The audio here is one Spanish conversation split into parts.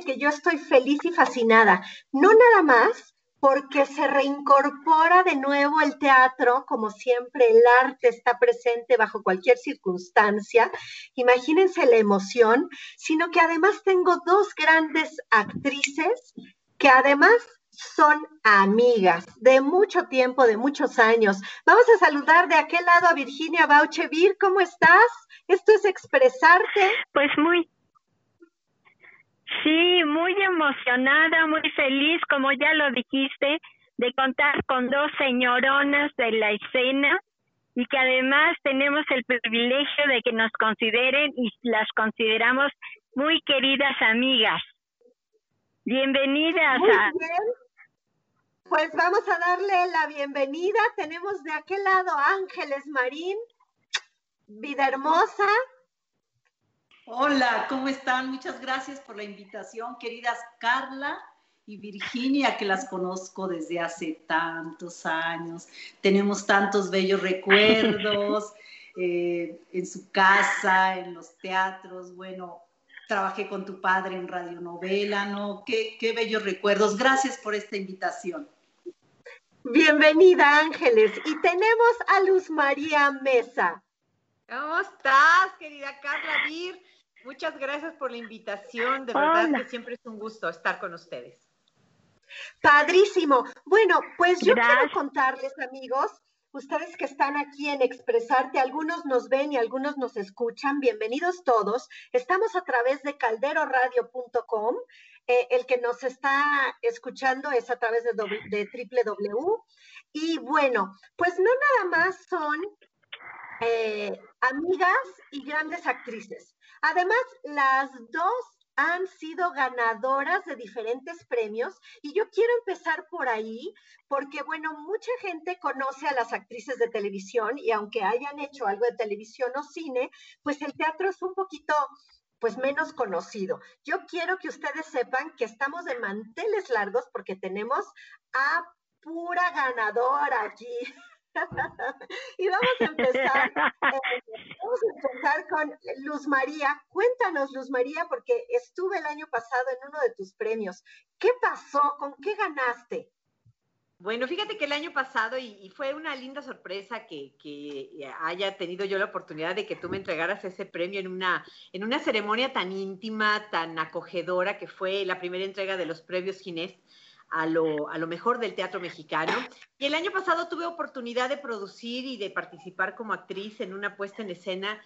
que yo estoy feliz y fascinada. No nada más porque se reincorpora de nuevo el teatro, como siempre el arte está presente bajo cualquier circunstancia, imagínense la emoción, sino que además tengo dos grandes actrices que además son amigas de mucho tiempo, de muchos años. Vamos a saludar de aquel lado a Virginia Bauchevir, ¿cómo estás? Esto es expresarte. Pues muy, Sí, muy emocionada, muy feliz, como ya lo dijiste, de contar con dos señoronas de la escena y que además tenemos el privilegio de que nos consideren y las consideramos muy queridas amigas. Bienvenidas muy Bien. Pues vamos a darle la bienvenida. Tenemos de aquel lado Ángeles Marín, vida hermosa, Hola, ¿cómo están? Muchas gracias por la invitación, queridas Carla y Virginia, que las conozco desde hace tantos años. Tenemos tantos bellos recuerdos eh, en su casa, en los teatros. Bueno, trabajé con tu padre en radionovela, ¿no? Qué, qué bellos recuerdos. Gracias por esta invitación. Bienvenida, Ángeles. Y tenemos a Luz María Mesa. ¿Cómo estás, querida Carla Vir? Muchas gracias por la invitación. De verdad que siempre es un gusto estar con ustedes. Padrísimo. Bueno, pues yo quiero contarles, amigos, ustedes que están aquí en Expresarte, algunos nos ven y algunos nos escuchan, bienvenidos todos. Estamos a través de calderoradio.com. Eh, el que nos está escuchando es a través de, de www. Y bueno, pues no nada más son eh, amigas y grandes actrices. Además, las dos han sido ganadoras de diferentes premios y yo quiero empezar por ahí porque, bueno, mucha gente conoce a las actrices de televisión y aunque hayan hecho algo de televisión o cine, pues el teatro es un poquito pues menos conocido. Yo quiero que ustedes sepan que estamos de manteles largos porque tenemos a pura ganadora aquí. y vamos a empezar, eh, vamos a empezar con Luz María. Cuéntanos, Luz María, porque estuve el año pasado en uno de tus premios. ¿Qué pasó? ¿Con qué ganaste? Bueno, fíjate que el año pasado, y, fue una linda sorpresa que, que, haya tenido yo la oportunidad de que tú me entregaras ese premio en una, en una ceremonia tan íntima, tan acogedora, que fue la primera entrega de los premios Ginés a lo, a lo mejor del teatro mexicano. Y el año pasado tuve oportunidad de producir y de participar como actriz en una puesta en escena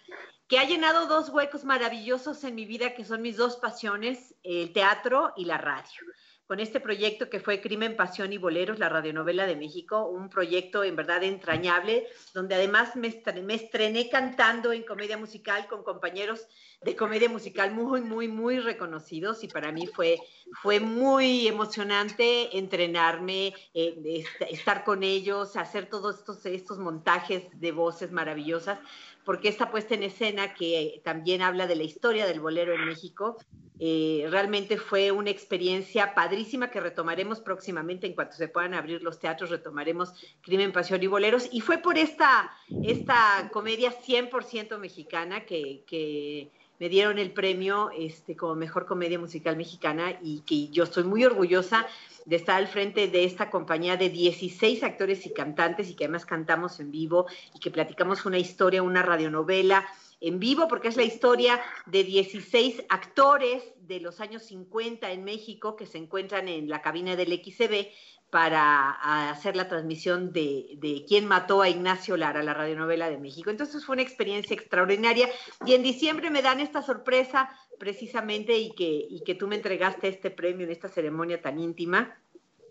que ha llenado dos huecos maravillosos en mi vida, que son mis dos pasiones, el teatro y la radio con este proyecto que fue Crimen, Pasión y Boleros, la radionovela de México, un proyecto en verdad entrañable, donde además me estrené, cantando en comedia musical con compañeros de comedia musical muy, muy, muy reconocidos y para mí fue, fue muy emocionante entrenarme, eh, estar con ellos, hacer todos estos, estos montajes de voces maravillosas, porque esta puesta en escena que también habla de la historia del bolero en México, eh, realmente fue una experiencia padrísima que retomaremos próximamente en cuanto se puedan abrir los teatros, retomaremos Crimen, Pasión y Boleros. Y fue por esta, esta comedia 100% mexicana que, que, me dieron el premio este, como mejor comedia musical mexicana y que yo estoy muy orgullosa de estar al frente de esta compañía de 16 actores y cantantes y que además cantamos en vivo y que platicamos una historia, una radionovela en vivo, porque es la historia de 16 actores de los años 50 en México que se encuentran en la cabina del XCB para hacer la transmisión de, de quién mató a Ignacio Lara, la radionovela de México. Entonces fue una experiencia extraordinaria. Y en diciembre me dan esta sorpresa precisamente y que, y que tú me entregaste este premio en esta ceremonia tan íntima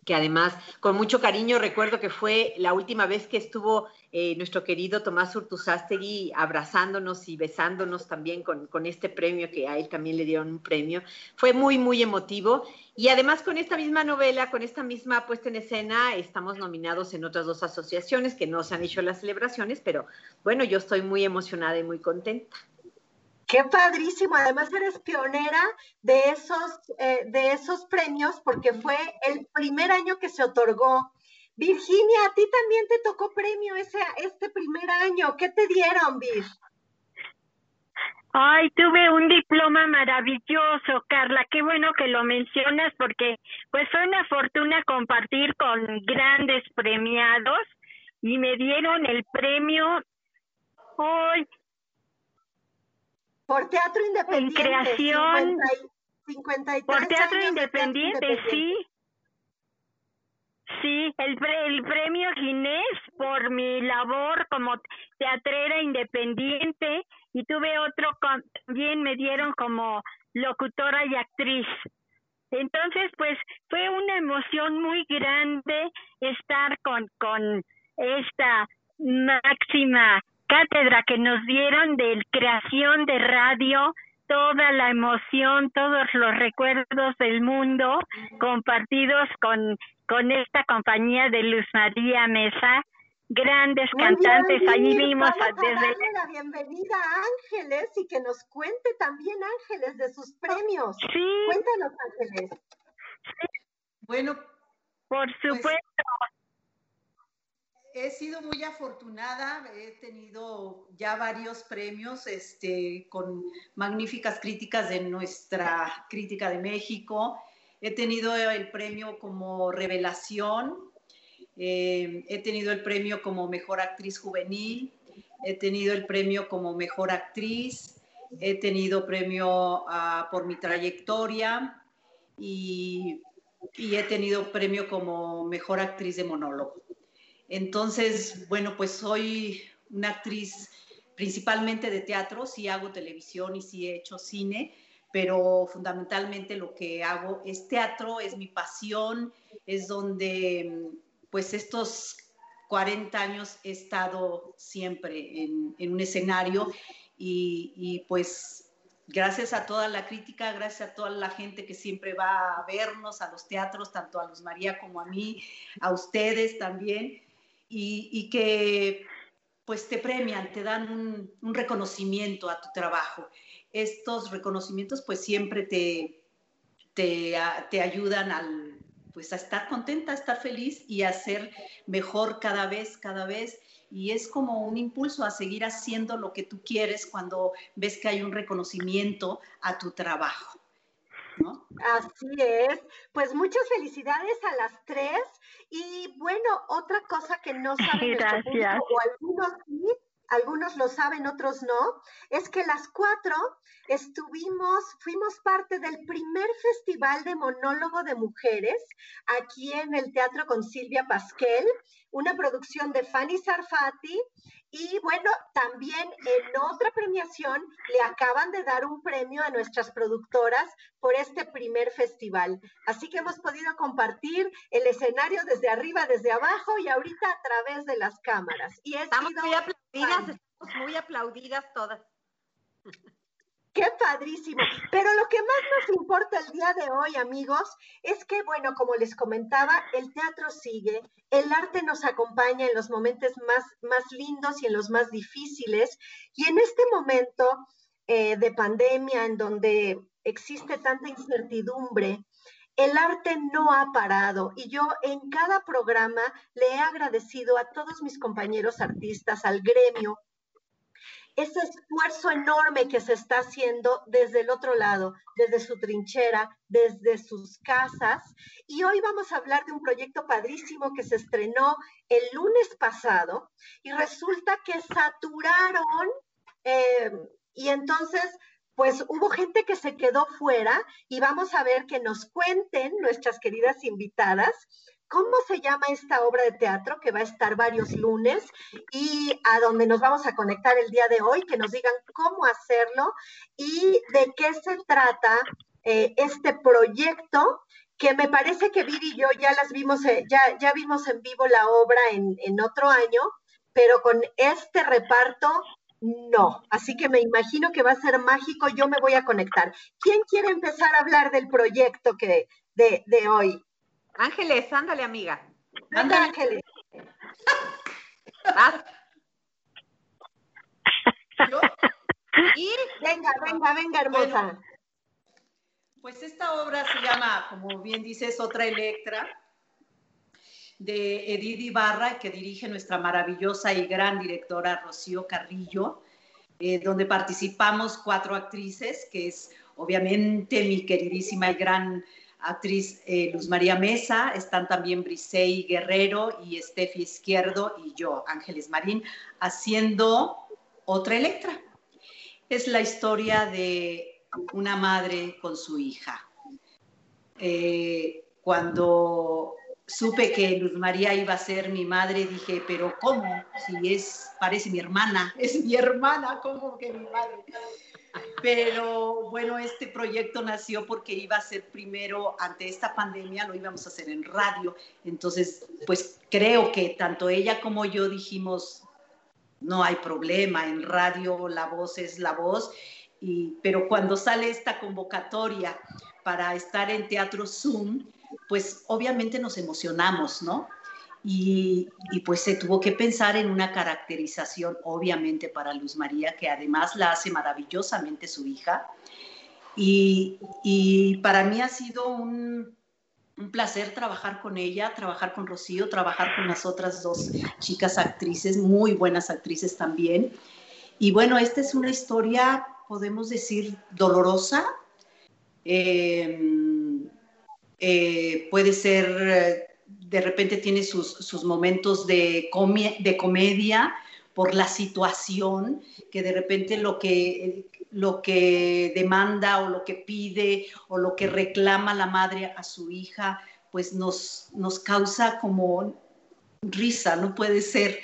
que además con mucho cariño recuerdo que fue la última vez que estuvo eh, nuestro querido Tomás Urtuzástegui abrazándonos y besándonos también con, con, este premio, que a él también le dieron un premio. Fue muy, muy emotivo. Y además con esta misma novela, con esta misma puesta en escena, estamos nominados en otras dos asociaciones que no se han hecho las celebraciones, pero bueno, yo estoy muy emocionada y muy contenta. Qué padrísimo. Además eres pionera de esos, eh, de esos premios porque fue el primer año que se otorgó. Virginia, a ti también te tocó premio ese, este primer año. ¿Qué te dieron, Vir? Ay, tuve un diploma maravilloso, Carla. Qué bueno que lo mencionas porque pues fue una fortuna compartir con grandes premiados y me dieron el premio hoy por teatro independiente. En creación. 50 por teatro independiente, sí. Sí, el, el premio Ginés por mi labor como teatrera independiente y tuve otro también me dieron como locutora y actriz. Entonces, pues fue una emoción muy grande estar con, con esta máxima cátedra que nos dieron de creación de radio, toda la emoción, todos los recuerdos del mundo compartidos con, con esta compañía de Luz María Mesa grandes cantantes. Allí vimos a, desde la bienvenida a Ángeles y que nos cuente también Ángeles de sus premios. Sí. Cuéntanos Ángeles. Bueno, por pues, supuesto. He sido muy afortunada, he tenido ya varios premios este, con magníficas críticas de nuestra crítica de México. He tenido el premio como revelación eh, he tenido el premio como mejor actriz juvenil, he tenido el premio como mejor actriz, he tenido premio ah, por mi trayectoria y, y, he tenido premio como mejor actriz de monólogo. Entonces, bueno, pues soy una actriz principalmente de teatro, sí hago televisión y sí he hecho cine, pero fundamentalmente lo que hago es teatro, es mi pasión, es donde pues estos 40 años he estado siempre en, un escenario y, pues gracias a toda la crítica, gracias a toda la gente que siempre va a vernos a los teatros, tanto a Luz María como a mí, a ustedes también, y, que pues te premian, te dan un, reconocimiento a tu trabajo. Estos reconocimientos pues siempre te, te, te ayudan al, pues a estar contenta, a estar feliz y a ser mejor cada vez, cada vez. Y es como un impulso a seguir haciendo lo que tú quieres cuando ves que hay un reconocimiento a tu trabajo. ¿No? Así es. Pues muchas felicidades a las tres. Y bueno, otra cosa que no saben o algunos sí, algunos lo saben, otros no, es que las cuatro estuvimos, fuimos parte del primer festival de monólogo de mujeres aquí en el Teatro con Silvia Pasquel, una producción de Fanny Sarfati. Y bueno, también en otra premiación le acaban de dar un premio a nuestras productoras por este primer festival. Así que hemos podido compartir el escenario desde arriba, desde abajo y ahorita a través de las cámaras. Y Estamos muy aplaudidas, estamos muy aplaudidas todas. Qué padrísimo. Pero lo que más nos importa el día de hoy, amigos, es que, bueno, como les comentaba, el teatro sigue, el arte nos acompaña en los momentos más, más lindos y en los más difíciles. Y en este momento eh, de pandemia, en donde existe tanta incertidumbre, el arte no ha parado y yo en cada programa le he agradecido a todos mis compañeros artistas, al gremio, ese esfuerzo enorme que se está haciendo desde el otro lado, desde su trinchera, desde sus casas. Y hoy vamos a hablar de un proyecto padrísimo que se estrenó el lunes pasado y resulta que saturaron eh, y entonces pues hubo gente que se quedó fuera y vamos a ver que nos cuenten nuestras queridas invitadas ¿Cómo se llama esta obra de teatro que va a estar varios lunes y a donde nos vamos a conectar el día de hoy? Que nos digan cómo hacerlo y de qué se trata eh, este proyecto que me parece que Vivi y yo ya las vimos, eh, ya, ya vimos en vivo la obra en, otro año, pero con este reparto no. Así que me imagino que va a ser mágico. Yo me voy a conectar. ¿Quién quiere empezar a hablar del proyecto que, de hoy? Ángeles, ándale, amiga. Ándale, Ángeles. Y venga, venga, venga, hermosa. pues esta obra se llama, como bien dices, Otra Electra, de Edith Ibarra, que dirige nuestra maravillosa y gran directora Rocío Carrillo. eh, donde participamos cuatro actrices, que es obviamente mi queridísima y gran actriz eh, Luz María Mesa, están también Brisey Guerrero y Estefi Izquierdo y yo, Ángeles Marín, haciendo otra Electra. Es la historia de una madre con su hija. Eh, cuando supe que Luz María iba a ser mi madre, dije, pero ¿cómo? Si es, parece mi hermana, es mi hermana, ¿cómo que mi madre? Pero bueno, este proyecto nació porque iba a ser primero, ante esta pandemia, lo íbamos a hacer en radio. Entonces, pues creo que tanto ella como yo dijimos, no hay problema, en radio la voz es la voz. Y, pero cuando sale esta convocatoria para estar en Teatro Zoom, pues obviamente nos emocionamos, ¿no? Y, pues se tuvo que pensar en una caracterización, obviamente, para Luz María, que además la hace maravillosamente su hija. Y, para mí ha sido un, un, placer trabajar con ella, trabajar con Rocío, trabajar con las otras dos chicas actrices, muy buenas actrices también. Y bueno, esta es una historia, podemos decir, dolorosa. Eh, eh, puede ser, eh, de repente tiene sus, momentos de, de comedia por la situación, que de repente lo que, lo que demanda o lo que pide o lo que reclama la madre a su hija, pues nos, nos causa como risa, no puede ser.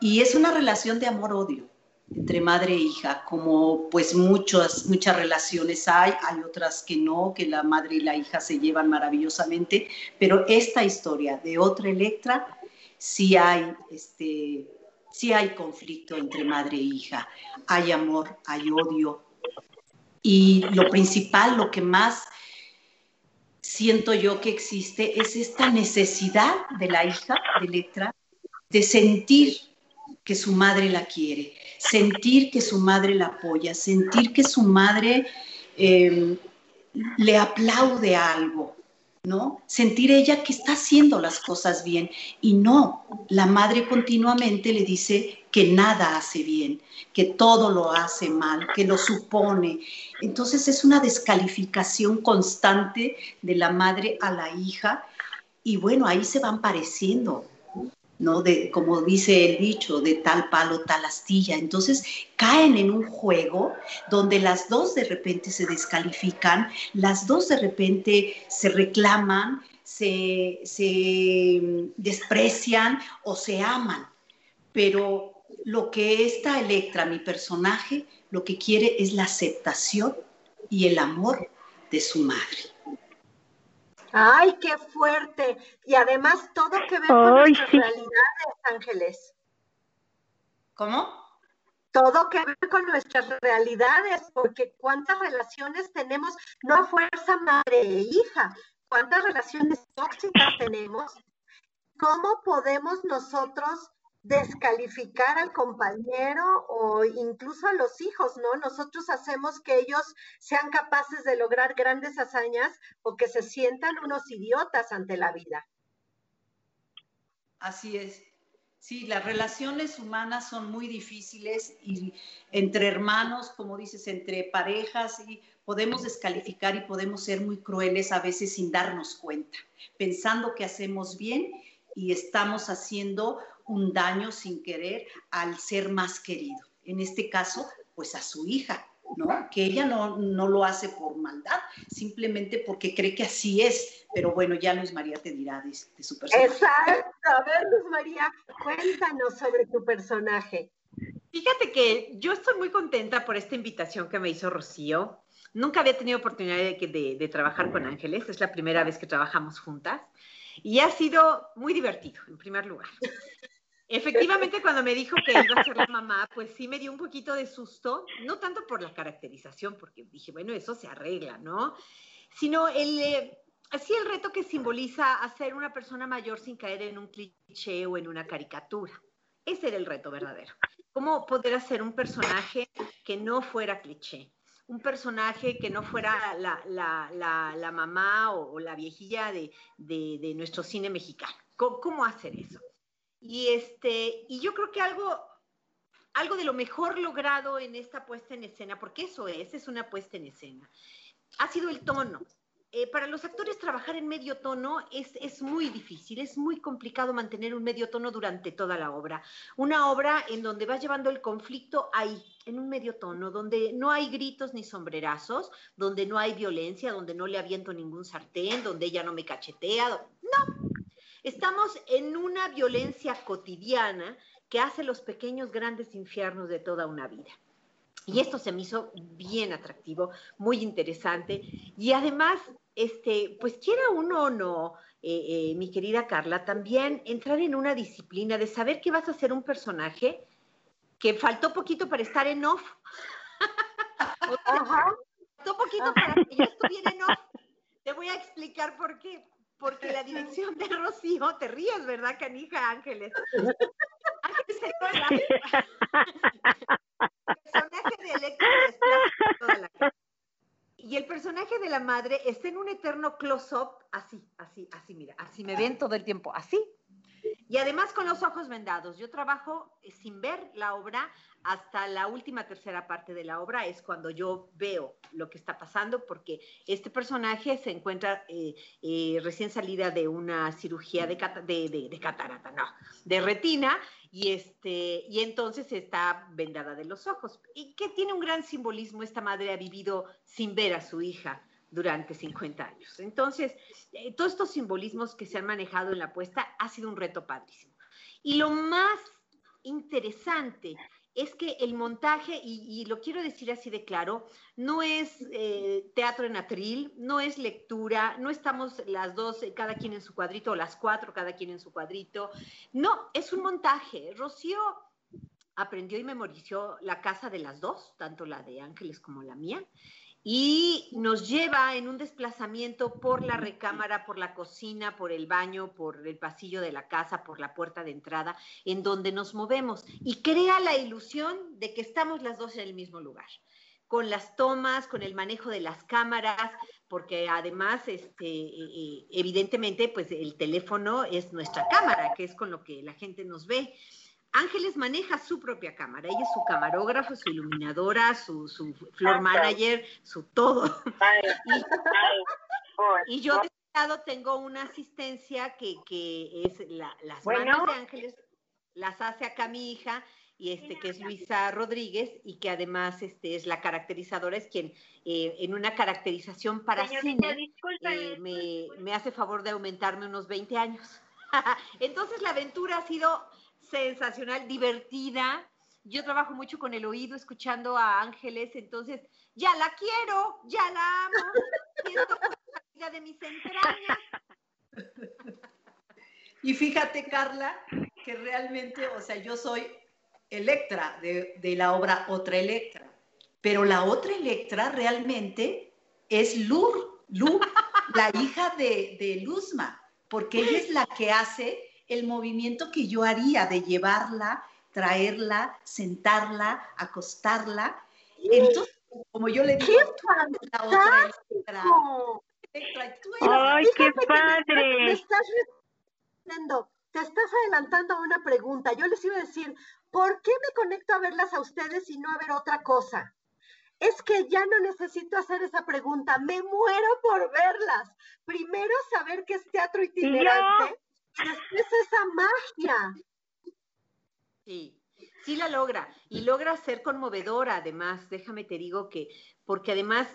Y es una relación de amor-odio entre madre e hija, como pues muchas, muchas relaciones hay, hay otras que no, que la madre y la hija se llevan maravillosamente, pero esta historia de otra Electra, sí hay, este, sí hay conflicto entre madre e hija, hay amor, hay odio, y lo principal, lo que más siento yo que existe es esta necesidad de la hija de Electra de sentir que su madre la quiere, sentir que su madre la apoya, sentir que su madre em, le aplaude algo, ¿no? Sentir ella que está haciendo las cosas bien y no, la madre continuamente le dice que nada hace bien, que todo lo hace mal, que lo supone. Entonces es una descalificación constante de la madre a la hija y bueno, ahí se van pareciendo ¿no? De, como dice el dicho, de tal palo, tal astilla. Entonces caen en un juego donde las dos de repente se descalifican, las dos de repente se reclaman, se, se desprecian o se aman. Pero lo que esta Electra, mi personaje, lo que quiere es la aceptación y el amor de su madre. Ay, qué fuerte. Y además todo que ver con nuestras realidades, Ángeles. ¿Cómo? Todo que ver con nuestras realidades, porque cuántas relaciones tenemos, no a fuerza madre e hija, cuántas relaciones tóxicas tenemos, cómo podemos nosotros descalificar al compañero o incluso a los hijos, ¿no? Nosotros hacemos que ellos sean capaces de lograr grandes hazañas o que se sientan unos idiotas ante la vida. Así es. Sí, las relaciones humanas son muy difíciles y entre hermanos, como dices, entre parejas, y podemos descalificar y podemos ser muy crueles a veces sin darnos cuenta, pensando que hacemos bien y estamos haciendo un daño sin querer al ser más querido. En este caso, pues a su hija, ¿no? Que ella no, no lo hace por maldad, simplemente porque cree que así es. Pero bueno, ya Luz María te dirá de, su personaje. Exacto. A ver, Luz María, cuéntanos sobre tu personaje. Fíjate que yo estoy muy contenta por esta invitación que me hizo Rocío. Nunca había tenido oportunidad de, de, trabajar con Ángeles, es la primera vez que trabajamos juntas y ha sido muy divertido, en primer lugar. Efectivamente, cuando me dijo que iba a ser la mamá, pues sí me dio un poquito de susto, no tanto por la caracterización, porque dije, bueno, eso se arregla, ¿no? Sino el, eh, así el reto que simboliza hacer una persona mayor sin caer en un cliché o en una caricatura. Ese era el reto verdadero. ¿Cómo poder hacer un personaje que no fuera cliché? Un personaje que no fuera la, mamá o, la viejilla de, nuestro cine mexicano. ¿Cómo hacer eso? Y, este, y yo creo que algo algo de lo mejor logrado en esta puesta en escena, porque eso es, es una puesta en escena, ha sido el tono. Eh, para los actores trabajar en medio tono es, es, muy difícil, es muy complicado mantener un medio tono durante toda la obra. Una obra en donde vas llevando el conflicto ahí, en un medio tono, donde no hay gritos ni sombrerazos, donde no hay violencia, donde no le aviento ningún sartén, donde ella no me cachetea. No, estamos en una violencia cotidiana que hace los pequeños grandes infiernos de toda una vida. Y esto se me hizo bien atractivo, muy interesante. Y además, este, pues quiera uno o no, eh, eh, mi querida Carla, también entrar en una disciplina de saber que vas a ser un personaje que faltó poquito para estar en off. faltó poquito para que yo estuviera en off. Te voy a explicar por qué. Porque la dirección de Rocío, te ríes, ¿verdad, canija Ángeles? Ángeles se personaje de Electra toda la. Y el personaje de la madre está en un eterno close-up, así, así, así, mira, así me ven todo el tiempo, así. Y además con los ojos vendados. Yo trabajo eh, sin ver la obra hasta la última tercera parte de la obra, es cuando yo veo lo que está pasando, porque este personaje se encuentra eh, eh, recién salida de una cirugía de, de, catarata, no, de retina, y, este, y entonces está vendada de los ojos. Y que tiene un gran simbolismo, esta madre ha vivido sin ver a su hija durante 50 años. Entonces, eh, todos estos simbolismos que se han manejado en la puesta ha sido un reto padrísimo. Y lo más interesante es que el montaje, y, lo quiero decir así de claro, no es eh, teatro en atril, no es lectura, no estamos las dos, eh, cada quien en su cuadrito, o las cuatro, cada quien en su cuadrito. No, es un montaje. Rocío aprendió y memorizó la casa de las dos, tanto la de Ángeles como la mía y nos lleva en un desplazamiento por la recámara, por la cocina, por el baño, por el pasillo de la casa, por la puerta de entrada, en donde nos movemos y crea la ilusión de que estamos las dos en el mismo lugar con las tomas, con el manejo de las cámaras, porque además, este, e, e, evidentemente, pues el teléfono es nuestra cámara, que es con lo que la gente nos ve. Ángeles maneja su propia cámara, ella es su camarógrafo, su iluminadora, su, su floor manager, su todo. y, yo de este lado tengo una asistencia que, es las manos de Ángeles, las hace acá mi hija, y este que es Luisa Rodríguez y que además este es la caracterizadora, es quien eh, en una caracterización para cine eh, me, me hace favor de aumentarme unos 20 años. Entonces la aventura ha sido sensacional, divertida. Yo trabajo mucho con el oído, escuchando a Ángeles, entonces ya la quiero, ya la amo, siento la de mis entrañas. Y fíjate, Carla, que realmente, o sea, yo soy Electra de, de la obra Otra Electra, pero la otra Electra realmente es Lur, Lur, la hija de, de Luzma, porque ella es la que hace el movimiento que yo haría de llevarla, traerla, sentarla, acostarla. Entonces, como yo le digo, la otra ¡Ay, qué padre! Me estás te estás adelantando a una pregunta. Yo les iba a decir, ¿por qué me conecto a verlas a ustedes y no a ver otra cosa? Es que ya no necesito hacer esa pregunta, me muero por verlas. Primero saber que es teatro itinerante es esa magia. Sí, sí la logra. Y logra ser conmovedora, además. Déjame te digo que, porque además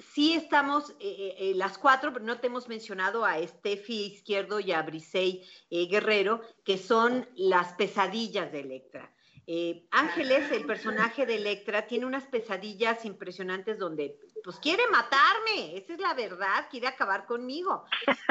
sí estamos, eh, eh, eh, las cuatro, no te hemos mencionado a Steffi Izquierdo y a Brisey Guerrero, que son las pesadillas de Electra. Ángeles, el personaje de Electra, tiene unas pesadillas impresionantes donde, pues quiere matarme, esa es la verdad, quiere acabar conmigo.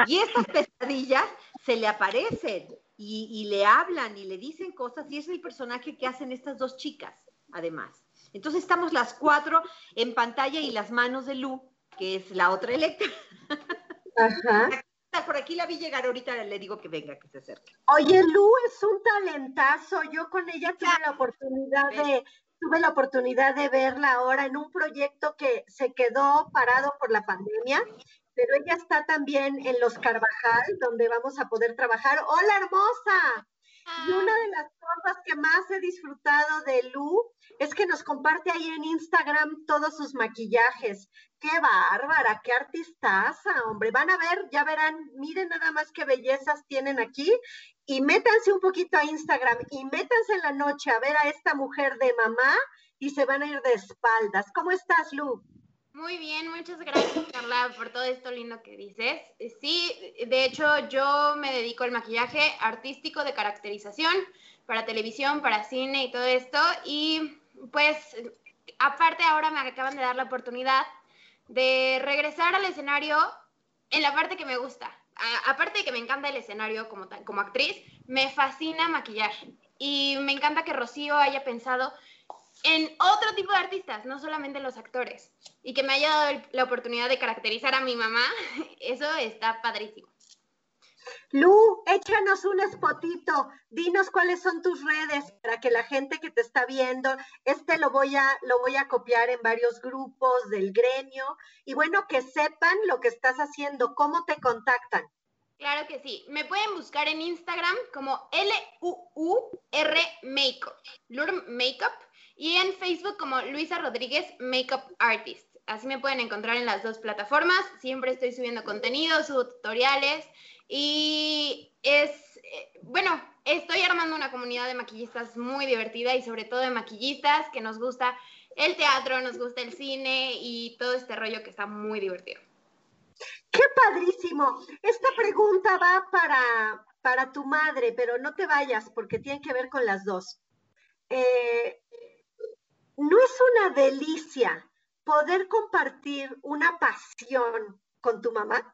Y estas pesadillas se le aparecen y, le hablan y le dicen cosas y es el personaje que hacen estas dos chicas, además. Entonces estamos las cuatro en pantalla y las manos de Lu, que es la otra Electra. Ajá. Por aquí la vi llegar ahorita, le digo que venga, que se acerque. Oye, Lu es un talentazo. Yo con ella tuve la oportunidad de, tuve la oportunidad de verla ahora en un proyecto que se quedó parado por la pandemia pero ella está también en Los Carvajal, donde vamos a poder trabajar. ¡Hola, hermosa! Y una de las cosas que más he disfrutado de Lu es que nos comparte ahí en Instagram todos sus maquillajes. ¡Qué bárbara! ¡Qué artistaza, hombre! Van a ver, ya verán, miren nada más qué bellezas tienen aquí y métanse un poquito a Instagram y métanse en la noche a ver a esta mujer de mamá y se van a ir de espaldas. ¿Cómo estás, Lu? Muy bien, muchas gracias Carla por todo esto lindo que dices. Sí, de hecho yo me dedico al maquillaje artístico de caracterización para televisión, para cine y todo esto. Y pues aparte ahora me acaban de dar la oportunidad de regresar al escenario en la parte que me gusta. Aparte de que me encanta el escenario como, como actriz, me fascina maquillar. Y me encanta que Rocío haya pensado en otro tipo de artistas, no solamente los actores. Y que me haya dado la oportunidad de caracterizar a mi mamá, eso está padrísimo. Lu, échanos un spotito, dinos cuáles son tus redes para que la gente que te está viendo, este lo voy a, lo voy a copiar en varios grupos del gremio y bueno, que sepan lo que estás haciendo, cómo te contactan. Claro que sí. Me pueden buscar en Instagram como L-U-U-R Makeup, Makeup, y en Facebook como Luisa Rodríguez Makeup Artist. Así me pueden encontrar en las dos plataformas. Siempre estoy subiendo contenido, subo tutoriales y es, eh, bueno, estoy armando una comunidad de maquillistas muy divertida y sobre todo de maquillistas que nos gusta el teatro, nos gusta el cine y todo este rollo que está muy divertido. ¡Qué padrísimo! Esta pregunta va para, para tu madre, pero no te vayas porque tiene que ver con las dos. Eh, ¿No es una delicia poder compartir una pasión con tu mamá?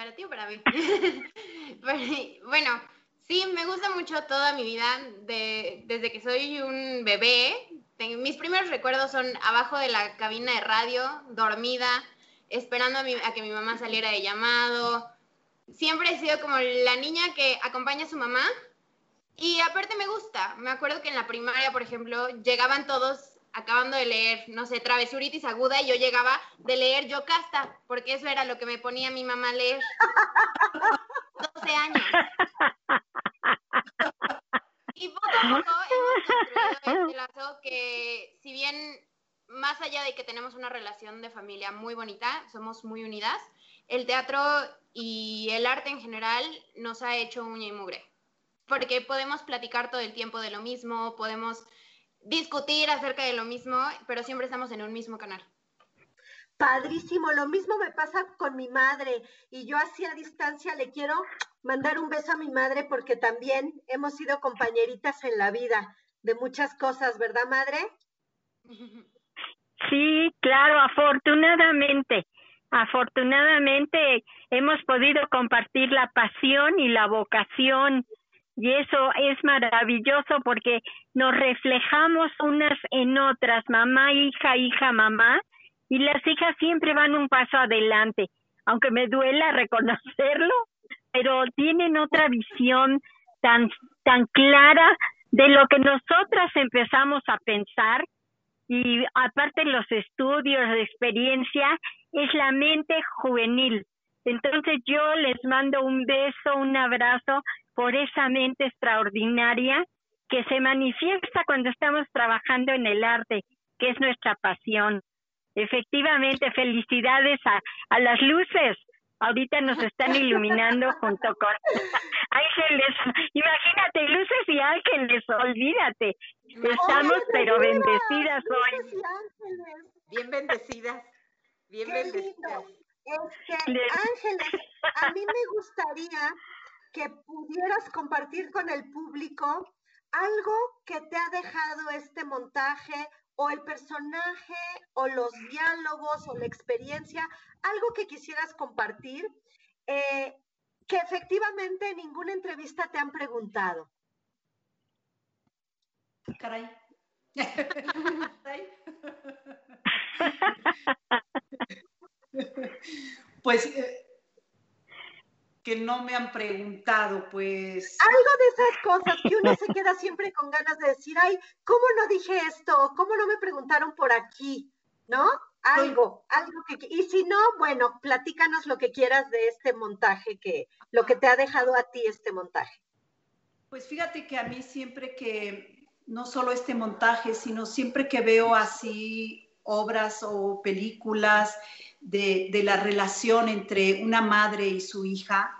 Para ti o para mí. bueno, sí, me gusta mucho toda mi vida, desde que soy un bebé. mis primeros recuerdos son abajo de la cabina de radio, dormida, esperando a, a que mi mamá saliera de llamado. Siempre he sido como la niña que acompaña a su mamá y aparte me gusta. Me acuerdo que en la primaria, por ejemplo, llegaban todos acabando de leer, no sé, Travesuritis Aguda y yo llegaba de leer Yocasta, porque eso era lo que me ponía mi mamá a leer. 12 años. Y poco a poco hemos este lazo que, si bien más allá de que tenemos una relación de familia muy bonita, somos muy unidas, el teatro y el arte en general nos ha hecho uña y mugre porque podemos platicar todo el tiempo de lo mismo, podemos discutir acerca de lo mismo, pero siempre estamos en un mismo canal. Padrísimo, lo mismo me pasa con mi madre y yo así a distancia le quiero mandar un beso a mi madre porque también hemos sido compañeritas en la vida de muchas cosas, ¿verdad, madre? Sí, claro, afortunadamente, afortunadamente hemos podido compartir la pasión y la vocación y eso es maravilloso porque nos reflejamos unas en otras, mamá, hija, hija, mamá, y las hijas siempre van un paso adelante, aunque me duela reconocerlo, pero tienen otra visión tan, tan clara de lo que nosotras empezamos a pensar y aparte los estudios de experiencia es la mente juvenil. Entonces yo les mando un beso, un abrazo por esa mente extraordinaria que se manifiesta cuando estamos trabajando en el arte, que es nuestra pasión. Efectivamente, felicidades a, a las luces. Ahorita nos están iluminando junto con ángeles. Imagínate, luces y ángeles, olvídate. Estamos pero bendecidas hoy. Bien bendecidas. Bien bendecidas. Este, ángeles, a mí me gustaría que pudieras compartir con el público algo que te ha dejado este montaje o el personaje o los diálogos o la experiencia, algo que quisieras compartir eh, que efectivamente en ninguna entrevista te han preguntado. Caray. pues eh, que no me han preguntado, pues. Algo de esas cosas que uno se queda siempre con ganas de decir, ay, ¿cómo no dije esto? ¿Cómo no me preguntaron por aquí? ¿No? Algo, algo que. Y si no, bueno, platícanos lo que quieras de este montaje, que lo que te ha dejado a ti este montaje. Pues fíjate que a mí siempre que, no solo este montaje, sino siempre que veo así obras o películas de, de la relación entre una madre y su hija,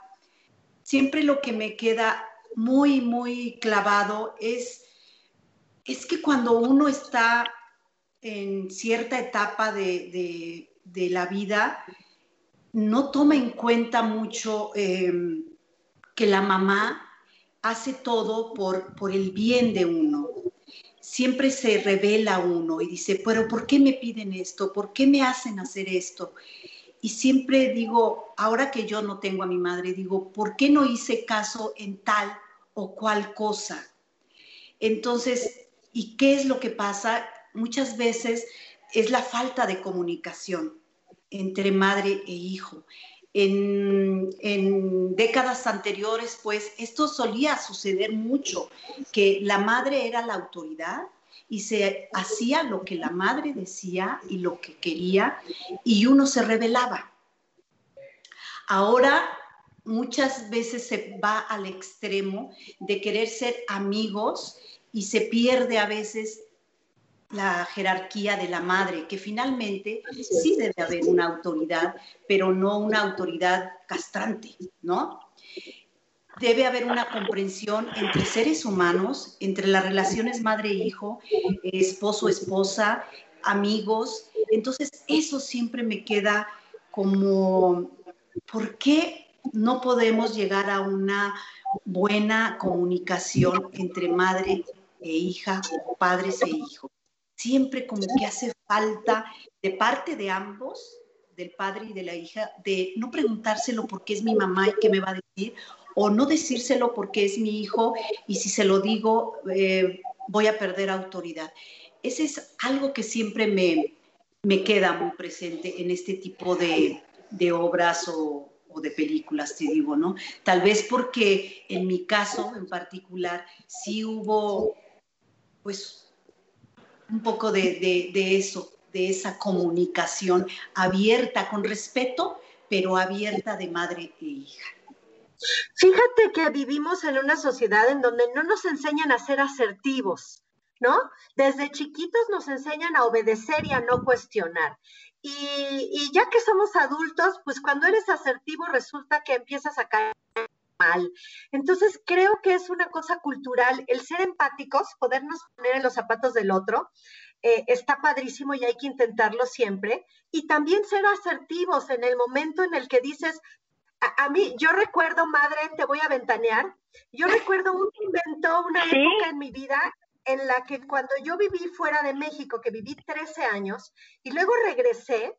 siempre lo que me queda muy, muy clavado es, es que cuando uno está en cierta etapa de, la vida, no toma en cuenta mucho em, que la mamá hace todo por, por el bien de uno. Siempre se revela uno y dice, pero ¿por qué me piden esto? ¿Por qué me hacen hacer esto? Y siempre digo, ahora que yo no tengo a mi madre, digo, ¿por qué no hice caso en tal o cual cosa? Entonces, ¿y qué es lo que pasa? Muchas veces es la falta de comunicación entre madre e hijo. En, décadas anteriores, pues esto solía suceder mucho, que la madre era la autoridad y se hacía lo que la madre decía y lo que quería y uno se rebelaba. Ahora muchas veces se va al extremo de querer ser amigos y se pierde a veces la jerarquía de la madre, que finalmente sí debe haber una autoridad, pero no una autoridad castrante, ¿no? debe haber una comprensión entre seres humanos, entre las relaciones madre-hijo, esposo-esposa, amigos. Entonces, eso siempre me queda como, ¿por qué no podemos llegar a una buena comunicación entre madre e hija padres e hijos? Siempre como que hace falta de parte de ambos del padre y de la hija, de no preguntárselo por qué es mi mamá y qué me va a decir, o no decírselo porque es mi hijo y si se lo digo eh, voy a perder autoridad. Ese es algo que siempre me, me queda muy presente en este tipo de, de obras o, o, de películas, te digo, ¿no? Tal vez porque en mi caso en particular sí hubo, pues, un poco de, de, eso, de esa comunicación abierta, con respeto, pero abierta de madre e hija. Fíjate que vivimos en una sociedad en donde no nos enseñan a ser asertivos, ¿no? Desde chiquitos nos enseñan a obedecer y a no cuestionar. Y, ya que somos adultos, pues cuando eres asertivo resulta que empiezas a caer mal. Entonces creo que es una cosa cultural el ser empáticos, podernos poner en los zapatos del otro. Eh, está padrísimo y hay que intentarlo siempre. Y también ser asertivos en el momento en el que dices, a, mí, yo recuerdo, madre, te voy a ventanear, yo recuerdo un invento, una época en mi vida en la que cuando yo viví fuera de México, que viví 13 años, y luego regresé,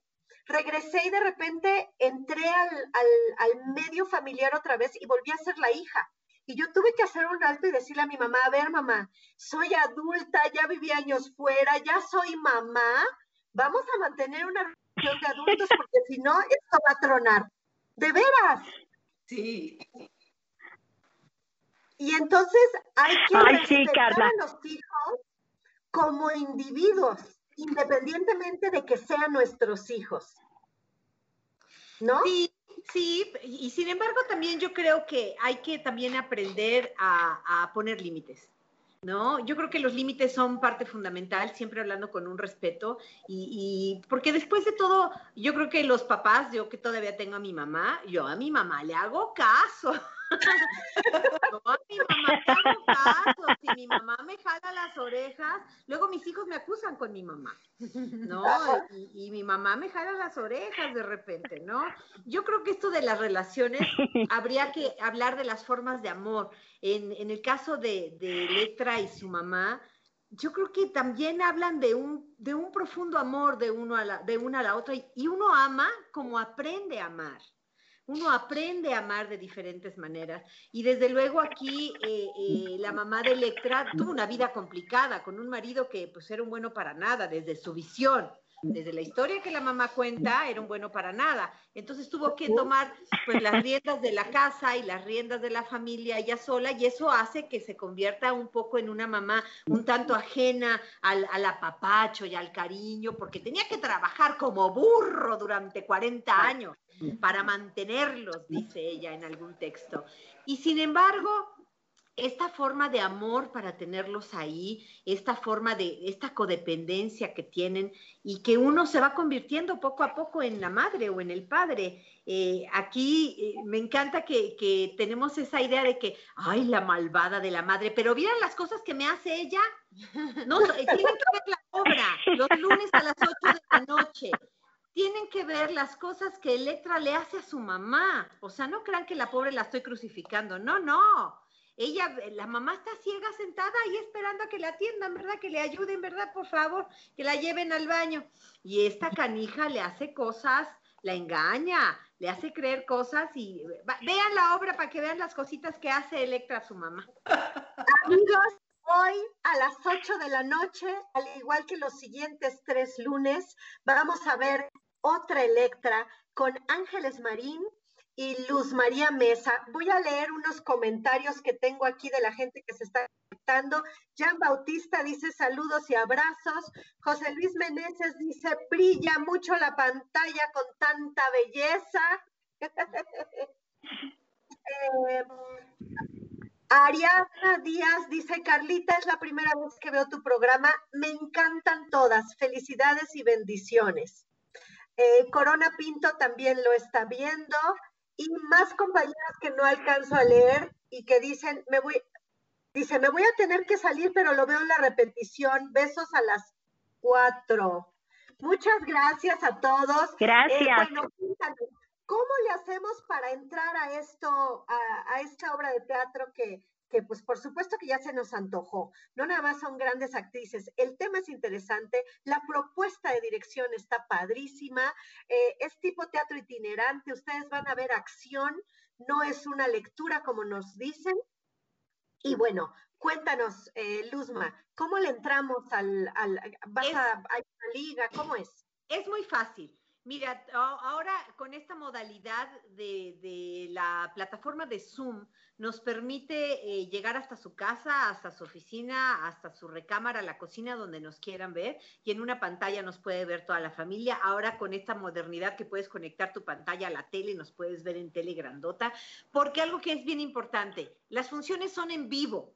regresé y de repente entré al, al, al, medio familiar otra vez y volví a ser la hija. Y yo tuve que hacer un alto y decirle a mi mamá, a ver mamá, soy adulta, ya viví años fuera, ya soy mamá, vamos a mantener una relación de adultos porque si no, esto va a tronar. De veras. Sí. Y entonces hay que Ay, respetar a los hijos como individuos, independientemente de que sean nuestros hijos. ¿No? Sí, sí, y sin embargo también yo creo que hay que también aprender a, a poner límites. ¿no? Yo creo que los límites son parte fundamental, siempre hablando con un respeto y, y, porque después de todo, yo creo que los papás, yo que todavía tengo a mi mamá, yo a mi mamá le hago caso. No, mi mamá. Si mi mamá me jala las orejas, luego mis hijos me acusan con mi mamá, ¿no? Y, mi mamá me jala las orejas de repente, ¿no? Yo creo que esto de las relaciones habría que hablar de las formas de amor. En, en el caso de, de Letra y su mamá, yo creo que también hablan de un, de un profundo amor de, uno a la, de una a la otra y uno ama como aprende a amar uno aprende a amar de diferentes maneras. Y desde luego aquí eh, eh, la mamá de Electra tuvo una vida complicada con un marido que pues era un bueno para nada desde su visión. Desde la historia que la mamá cuenta, era un bueno para nada. Entonces tuvo que tomar pues las riendas de la casa y las riendas de la familia ella sola y eso hace que se convierta un poco en una mamá un tanto ajena al, al apapacho y al cariño porque tenía que trabajar como burro durante 40 años para mantenerlos, dice ella en algún texto. Y sin embargo, esta forma de amor para tenerlos ahí, esta forma de, esta codependencia que tienen y que uno se va convirtiendo poco a poco en la madre o en el padre. Eh, aquí eh, me encanta que, que, tenemos esa idea de que, ay, la malvada de la madre, pero ¿vieron las cosas que me hace ella? No, tienen que ver la obra los lunes a las 8 de la noche tienen que ver las cosas que Electra le hace a su mamá. O sea, no crean que la pobre la estoy crucificando. No, no. Ella, la mamá está ciega sentada ahí esperando a que la atiendan, ¿verdad? Que le ayuden, ¿verdad? Por favor, que la lleven al baño. Y esta canija le hace cosas, la engaña, le hace creer cosas y vean la obra para que vean las cositas que hace Electra a su mamá. Amigos, hoy a las 8 de la noche, al igual que los siguientes tres lunes, vamos a ver otra Electra con Ángeles Marín y Luz María Mesa. Voy a leer unos comentarios que tengo aquí de la gente que se está conectando. Jan Bautista dice saludos y abrazos. José Luis Meneses dice brilla mucho la pantalla con tanta belleza. eh, Ariadna Díaz dice, Carlita, es la primera vez que veo tu programa. Me encantan todas. Felicidades y bendiciones. Eh, Corona Pinto también lo está viendo y más compañeras que no alcanzo a leer y que dicen, me voy, dice, me voy a tener que salir, pero lo veo en la repetición. Besos a las cuatro. Muchas gracias a todos. Gracias. Eh, bueno, ¿cómo le hacemos para entrar a esto, a, a esta obra de teatro que, que pues por supuesto que ya se nos antojó. No nada más son grandes actrices, el tema es interesante, la propuesta de dirección está padrísima, eh, es tipo teatro itinerante, ustedes van a ver acción, no es una lectura como nos dicen. Y bueno, cuéntanos, eh, Luzma, ¿cómo le entramos al, al vas a, a una liga? ¿Cómo es? Es muy fácil. Mira, ahora con esta modalidad de, de, la plataforma de Zoom nos permite eh, llegar hasta su casa, hasta su oficina, hasta su recámara, la cocina donde nos quieran ver y en una pantalla nos puede ver toda la familia. Ahora con esta modernidad que puedes conectar tu pantalla a la tele, nos puedes ver en tele grandota, porque algo que es bien importante, las funciones son en vivo.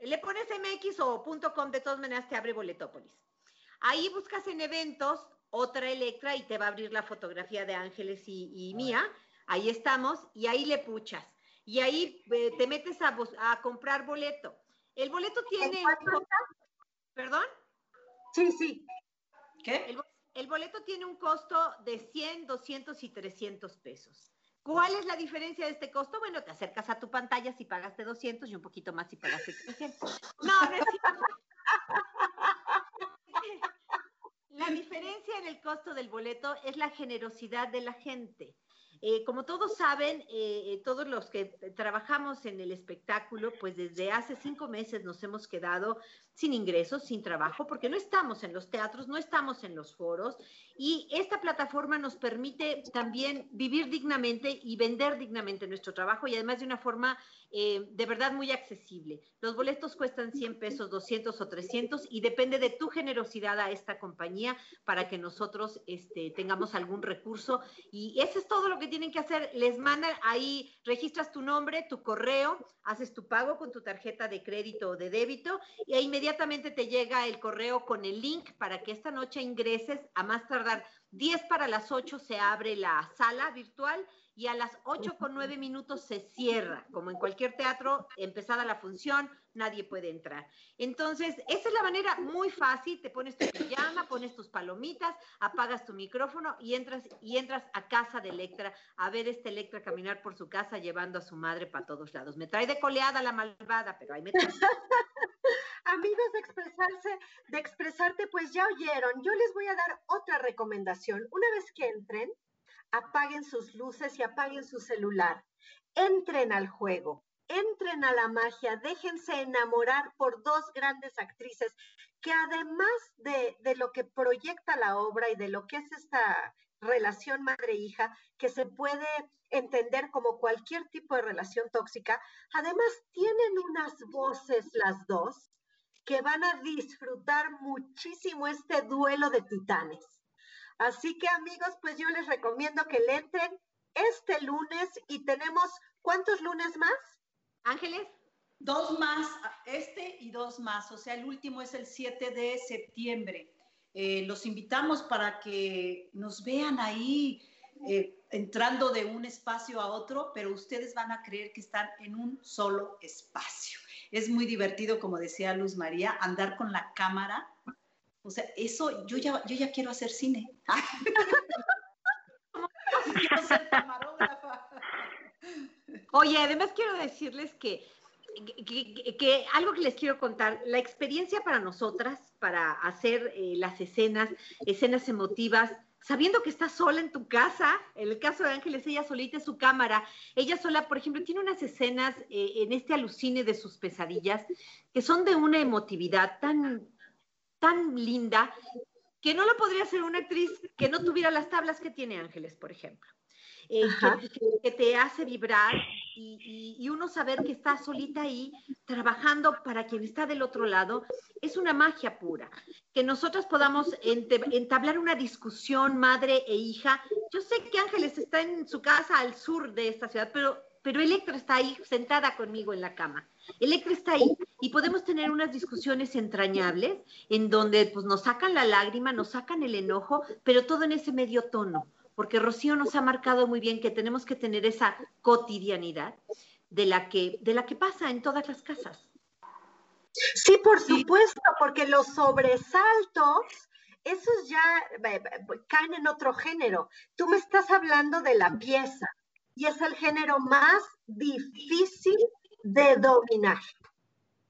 Le pones MX o .com, de todas maneras te abre Boletópolis. Ahí buscas en eventos otra Electra y te va a abrir la fotografía de Ángeles y, mía. Ahí estamos y ahí le puchas. Y ahí eh, te metes a, a, comprar boleto. El boleto tiene... ¿Perdón? Sí, sí. ¿Qué? El, el boleto tiene un costo de 100, 200 y 300 pesos. ¿Cuál es la diferencia de este costo? Bueno, te acercas a tu pantalla si pagaste 200 y un poquito más si pagaste 300. No, no La diferencia en el costo del boleto es la generosidad de la gente. Eh, como todos saben, eh, eh, todos los que trabajamos en el espectáculo, pues desde hace cinco meses nos hemos quedado sin ingresos, sin trabajo, porque no estamos en los teatros, no estamos en los foros y esta plataforma nos permite también vivir dignamente y vender dignamente nuestro trabajo y además de una forma eh, de verdad muy accesible. Los boletos cuestan 100 pesos, 200 o 300 y depende de tu generosidad a esta compañía para que nosotros este, tengamos algún recurso. Y eso es todo lo que tienen que hacer. Les mandan ahí, registras tu nombre, tu correo, haces tu pago con tu tarjeta de crédito o de débito y ahí inmediatamente te llega el correo con el link para que esta noche ingreses a más tardar 10 para las 8 se abre la sala virtual y a las 8 con 9 minutos se cierra. Como en cualquier teatro, empezada la función, nadie puede entrar. Entonces, esa es la manera muy fácil, te pones tu pijama, pones tus palomitas, apagas tu micrófono y entras y entras a casa de Electra a ver este Electra caminar por su casa llevando a su madre para todos lados. Me trae de coleada la malvada, pero ahí me trae. Amigos de expresarse, de expresarte, pues ya oyeron. Yo les voy a dar otra recomendación. Una vez que entren, apaguen sus luces y apaguen su celular. Entren al juego. entren a la magia, déjense enamorar por dos grandes actrices que además de, de lo que proyecta la obra y de lo que es esta relación madre-hija, que se puede entender como cualquier tipo de relación tóxica, además tienen unas voces las dos que van a disfrutar muchísimo este duelo de titanes. Así que amigos, pues yo les recomiendo que le entren este lunes y tenemos, ¿cuántos lunes más? Ángeles. Dos más, este y dos más, o sea, el último es el 7 de septiembre. Eh, los invitamos para que nos vean ahí eh, entrando de un espacio a otro, pero ustedes van a creer que están en un solo espacio. Es muy divertido, como decía Luz María, andar con la cámara. O sea, eso, yo ya, yo ya quiero hacer cine. Oye, además quiero decirles que que, algo que les quiero contar, la experiencia para nosotras, para hacer eh, las escenas, escenas emotivas, sabiendo que estás sola en tu casa, en el caso de Ángeles, ella solita en su cámara, ella sola, por ejemplo, tiene unas escenas eh, en este alucine de sus pesadillas que son de una emotividad tan, tan linda que no lo podría hacer una actriz que no tuviera las tablas que tiene Ángeles, por ejemplo. Eh, que, te hace vibrar y, uno saber que está solita ahí trabajando para quien está del otro lado, es una magia pura. Que nosotros podamos entablar una discusión madre e hija. Yo sé que Ángeles está en su casa al sur de esta ciudad, pero, pero Electra está ahí sentada conmigo en la cama. Electra está ahí y podemos tener unas discusiones entrañables en donde pues, nos sacan la lágrima, nos sacan el enojo, pero todo en ese medio tono porque Rocío nos ha marcado muy bien que tenemos que tener esa cotidianidad de la que, de la que pasa en todas las casas. Sí, por supuesto, porque los sobresaltos, esos ya caen en otro género. Tú me estás hablando de la pieza y es el género más difícil de dominar.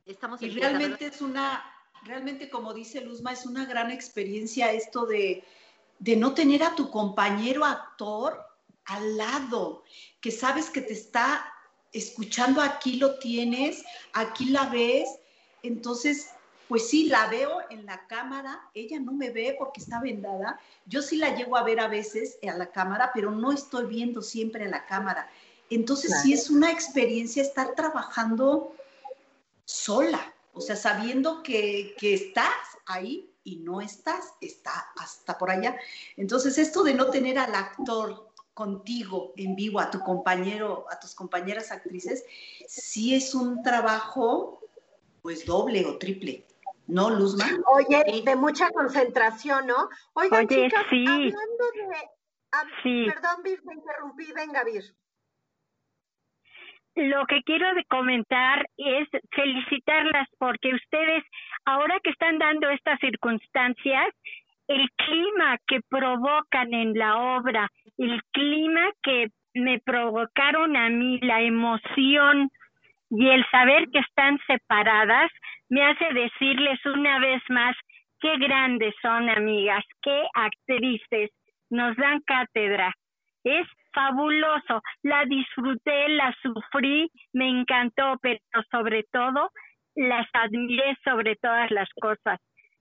Estamos y realmente es una, realmente como dice Luzma, es una gran experiencia esto de de no tener a tu compañero actor al lado, que sabes que te está escuchando, aquí lo tienes, aquí la ves. Entonces, pues sí, la veo en la cámara, ella no me ve porque está vendada, yo sí la llego a ver a veces a la cámara, pero no estoy viendo siempre en la cámara. Entonces sí es una experiencia estar trabajando sola, o sea, sabiendo que, que estás ahí, y no estás, está hasta por allá. Entonces, esto de no tener al actor contigo en vivo, a tu compañero, a tus compañeras actrices, sí es un trabajo pues doble o triple. ¿No, Luzma? Oye, de mucha concentración, ¿no? Oigan, chicas, hablando de... Perdón, Vir, me interrumpí. Venga, Vir. Lo que quiero comentar es felicitarlas porque ustedes ahora que están dando estas circunstancias, el clima que provocan en la obra, el clima que me provocaron a mí, la emoción y el saber que están separadas, me hace decirles una vez más qué grandes son amigas, qué actrices, nos dan cátedra. Es fabuloso, la disfruté, la sufrí, me encantó, pero sobre todo las admiré sobre todas las cosas.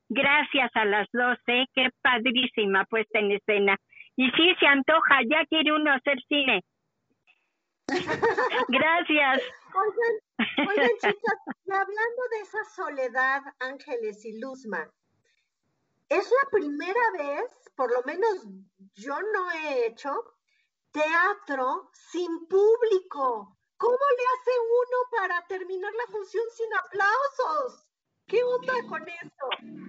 Gracias a las dos, ¿eh? Qué padrísima puesta en escena. Y sí, se antoja, ya quiere uno hacer cine. Gracias. Oigan, oigan chicas, hablando de esa soledad, Ángeles y Luzma, es la primera vez, por lo menos yo no he hecho, teatro sin público. ¿Cómo le hace uno para terminar la función sin aplausos? ¿Qué onda con eso?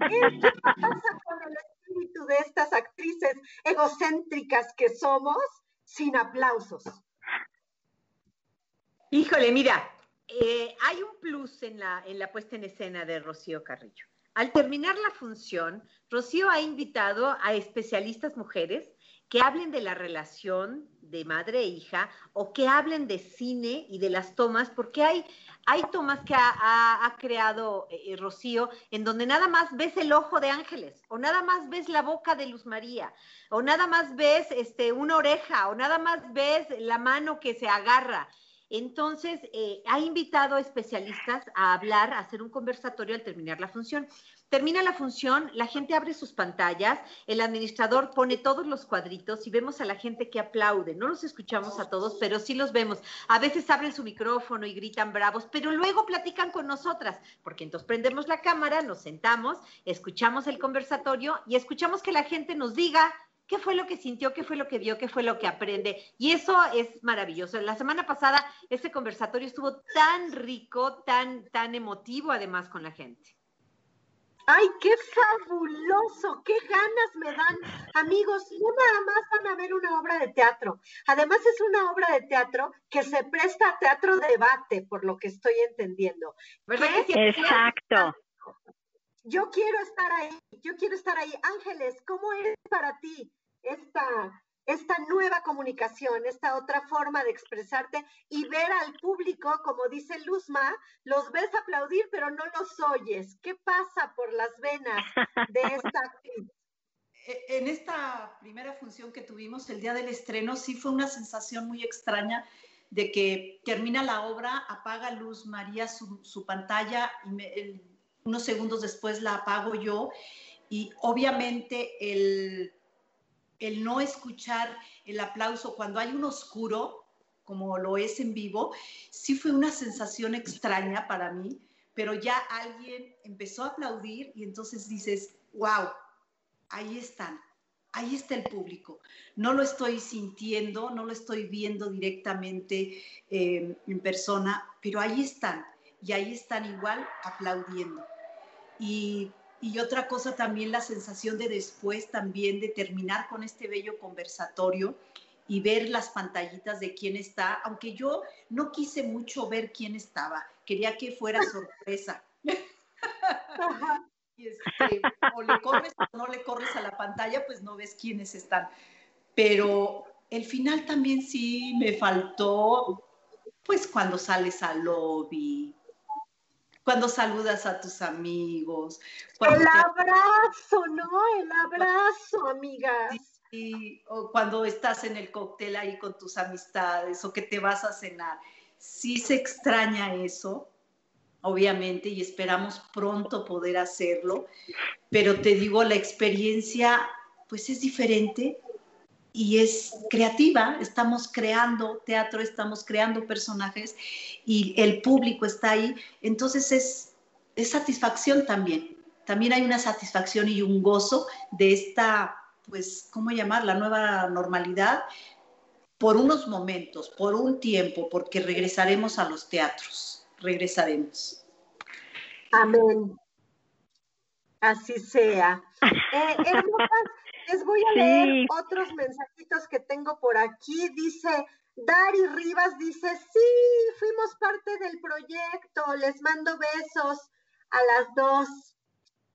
¿Qué pasa con el espíritu de estas actrices egocéntricas que somos sin aplausos? Híjole, mira, eh, hay un plus en la, en la puesta en escena de Rocío Carrillo. Al terminar la función, Rocío ha invitado a especialistas mujeres que hablen de la relación de madre e hija o que hablen de cine y de las tomas, porque hay, hay tomas que ha, creado eh, Rocío en donde nada más ves el ojo de Ángeles, o nada más ves la boca de Luz María, o nada más ves este, una oreja, o nada más ves la mano que se agarra. Entonces, eh, ha invitado especialistas a hablar, a hacer un conversatorio al terminar la función. Termina la función, la gente abre sus pantallas, el administrador pone todos los cuadritos y vemos a la gente que aplaude. No los escuchamos a todos, pero sí los vemos. A veces abren su micrófono y gritan bravos, pero luego platican con nosotras, porque entonces prendemos la cámara, nos sentamos, escuchamos el conversatorio y escuchamos que la gente nos diga qué fue lo que sintió, qué fue lo que vio, qué fue lo que aprende. Y eso es maravilloso. La semana pasada ese conversatorio estuvo tan rico, tan, tan emotivo además con la gente. ¡Ay, qué fabuloso! ¡Qué ganas me dan! Amigos, no nada más van a ver una obra de teatro. Además es una obra de teatro que se presta a teatro debate, por lo que estoy entendiendo. Exacto. Yo quiero estar ahí, yo quiero estar ahí. Ángeles, ¿cómo es para ti esta, esta nueva comunicación, esta otra forma de expresarte y ver al público, como dice Luzma, los ves aplaudir, pero no los oyes. ¿Qué pasa por las venas de esta actriz? E, en esta primera función que tuvimos el día del estreno, sí fue una sensación muy extraña de que termina la obra, apaga Luz María su, pantalla y unos segundos después la apago yo y obviamente el el no escuchar el aplauso cuando hay un oscuro, como lo es en vivo, sí fue una sensación extraña para mí, pero ya alguien empezó a aplaudir y entonces dices, wow, ahí están, ahí está el público. No lo estoy sintiendo, no lo estoy viendo directamente eh, en persona, pero ahí están y ahí están igual aplaudiendo. Y y otra cosa también la sensación de después también de terminar con este bello conversatorio y ver las pantallitas de quién está, aunque yo no quise mucho ver quién estaba, quería que fuera sorpresa. Este, o le corres o no le corres a la pantalla, pues no ves quiénes están. Pero el final también sí me faltó, pues cuando sales al lobby, cuando saludas a tus amigos. El abrazo, ¿no? El abrazo, amigas. Sí, o cuando estás en el cóctel ahí con tus amistades o que te vas a cenar. Sí se extraña eso, obviamente, y esperamos pronto poder hacerlo, pero te digo, la experiencia pues es diferente y es creativa, estamos creando teatro, estamos creando personajes y el público está ahí, entonces es, satisfacción también, también hay una satisfacción y un gozo de esta, pues, ¿cómo llamar? La nueva normalidad por unos momentos, por un tiempo, porque regresaremos a los teatros, regresaremos. Amén. Así sea. Eh, les voy a leer otros mensajitos que tengo por aquí. Dice, Dari Rivas dice, sí, fuimos parte del proyecto, les mando besos a las dos,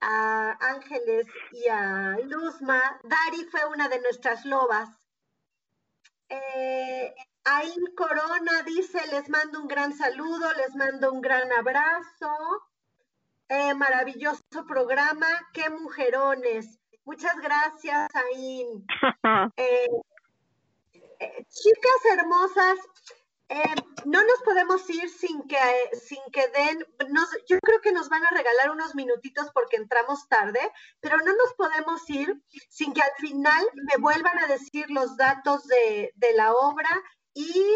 a Ángeles y a Luzma. Dari fue una de nuestras lobas. Eh, Ain Corona dice, les mando un gran saludo, les mando un gran abrazo. Eh, maravilloso programa, qué mujerones. Muchas gracias, Ain. Eh, eh, chicas hermosas, eh, no nos podemos ir sin que, sin que den, yo creo que nos van a regalar unos minutitos porque entramos tarde, pero no nos podemos ir sin que al final me vuelvan a decir los datos de, de la obra y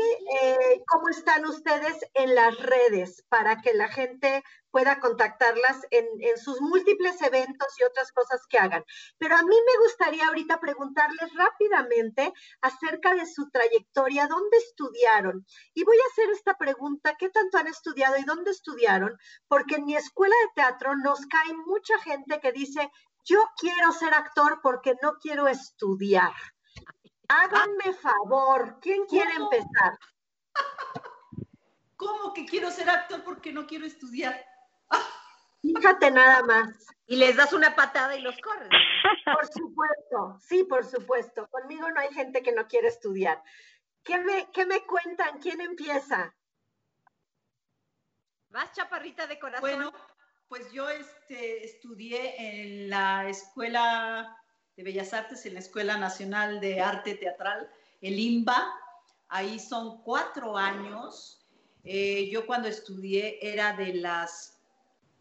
eh, cómo están ustedes en las redes para que la gente pueda contactarlas en, en, sus múltiples eventos y otras cosas que hagan. Pero a mí me gustaría ahorita preguntarles rápidamente acerca de su trayectoria, dónde estudiaron. Y voy a hacer esta pregunta, ¿qué tanto han estudiado y dónde estudiaron? Porque en mi escuela de teatro nos cae mucha gente que dice, yo quiero ser actor porque no quiero estudiar. Háganme favor, ¿quién quiere empezar? ¿Cómo que quiero ser actor porque no quiero estudiar? Fíjate nada más. Y les das una patada y los corres. Por supuesto, sí, por supuesto. Conmigo no hay gente que no quiere estudiar. ¿Qué me, qué me cuentan? ¿Quién empieza? Vas, chaparrita de corazón. Bueno, pues yo este, estudié en la escuela de Bellas Artes en la Escuela Nacional de Arte Teatral, el IMBA. Ahí son cuatro años Eh, yo cuando estudié era de las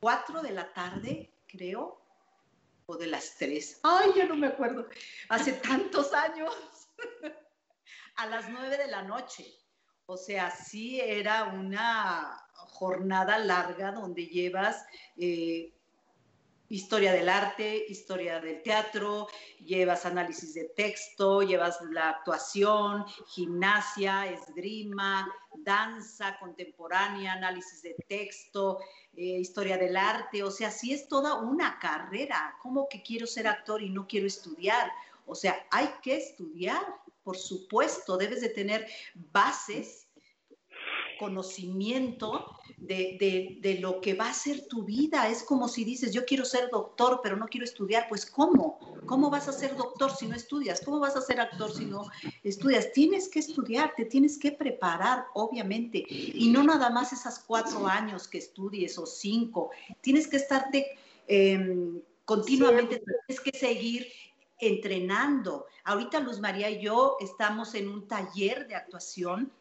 4 de la tarde, creo, o de las 3. Ay, ya no me acuerdo. Hace tantos años. a las 9 de la noche. O sea, sí era una jornada larga donde llevas eh, historia del arte, historia del teatro, llevas análisis de texto, llevas la actuación, gimnasia, esgrima, danza contemporánea, análisis de texto, eh, historia del arte, o sea, sí es toda una carrera. ¿Cómo que quiero ser actor y no quiero estudiar? O sea, hay que estudiar, por supuesto, debes de tener bases conocimiento de, lo que va a ser tu vida. Es como si dices, yo quiero ser doctor, pero no quiero estudiar. Pues ¿cómo? ¿Cómo vas a ser doctor si no estudias? ¿Cómo vas a ser actor si no estudias? Tienes que estudiar, te tienes que preparar, obviamente. Y no nada más esas cuatro años que estudies o cinco. Tienes que estarte em, continuamente, tienes que seguir entrenando. Ahorita Luz María y yo estamos en un taller de actuación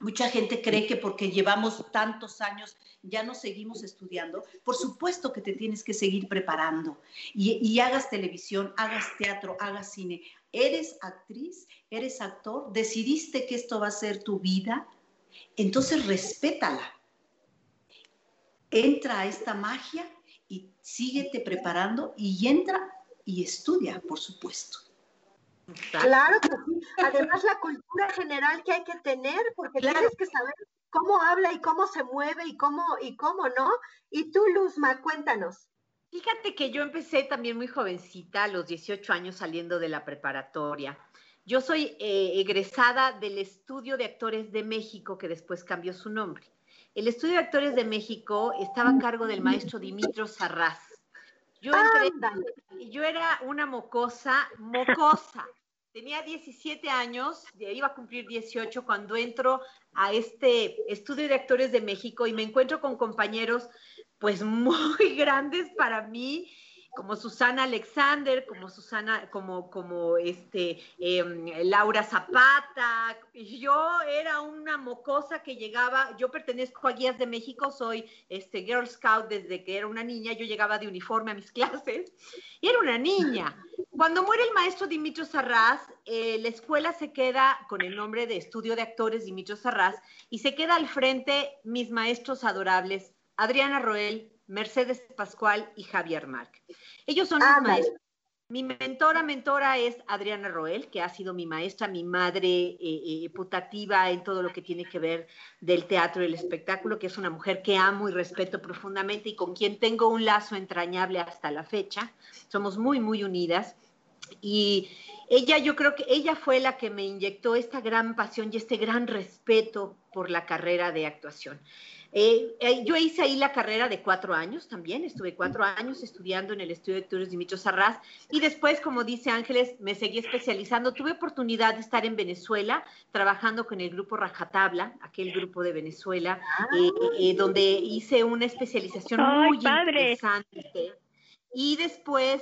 Mucha gente cree que porque llevamos tantos años ya no seguimos estudiando. Por supuesto que te tienes que seguir preparando y, hagas televisión, hagas teatro, hagas cine. Eres actriz, eres actor, decidiste que esto va a ser tu vida, entonces respétala. Entra a esta magia y síguete preparando y entra y estudia, por supuesto. Claro que sí. Además, la cultura general que hay que tener, porque tienes que saber cómo habla y cómo se mueve y cómo, y cómo no. Y tú, Luzma, cuéntanos. Fíjate que yo empecé también muy jovencita, a los 18 años saliendo de la preparatoria. Yo soy eh, egresada del Estudio de Actores de México, que después cambió su nombre. El Estudio de Actores de México estaba a cargo del maestro Dimitro Sarraz. Yo, entré, yo era una mocosa, mocosa. Tenía 17 años, iba a cumplir 18 cuando entro a este estudio de actores de México y me encuentro con compañeros pues muy grandes para mí como Susana Alexander, como Susana, como, como este, em, Laura Zapata. Yo era una mocosa que llegaba, yo pertenezco a Guías de México, soy este, Girl Scout desde que era una niña, yo llegaba de uniforme a mis clases y era una niña. Cuando muere el maestro Dimitro Sarraz, eh, la escuela se queda con el nombre de Estudio de Actores Dimitro Sarraz y se queda al frente mis maestros adorables, Adriana Roel, Mercedes Pascual y Javier Marc. Ellos son mis maestros. Mi mentora, mentora es Adriana Roel, que ha sido mi maestra, mi madre eh, eh, putativa en todo lo que tiene que ver del teatro y el espectáculo, que es una mujer que amo y respeto profundamente y con quien tengo un lazo entrañable hasta la fecha. Somos muy, muy unidas. Y ella, yo creo que ella fue la que me inyectó esta gran pasión y este gran respeto por la carrera de actuación. Eh, eh, yo hice ahí la carrera de cuatro años también, estuve cuatro años estudiando en el estudio de actores Dimitro Sarraz y después, como dice Ángeles, me seguí especializando. Tuve oportunidad de estar en Venezuela trabajando con el grupo Rajatabla, aquel grupo de Venezuela, eh, donde hice una especialización muy interesante. Y después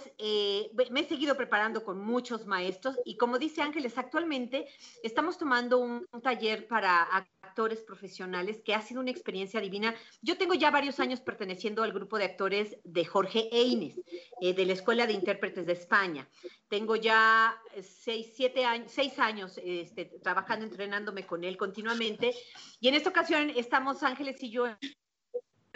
me he seguido preparando con muchos maestros y como dice Ángeles, actualmente estamos tomando un taller para actores profesionales, que ha sido una experiencia divina. Yo tengo ya varios años perteneciendo al grupo de actores de Jorge Eines, eh, de la Escuela de Intérpretes de España. Tengo ya seis, siete años, seis años este, trabajando, entrenándome con él continuamente. Y en esta ocasión estamos Ángeles y yo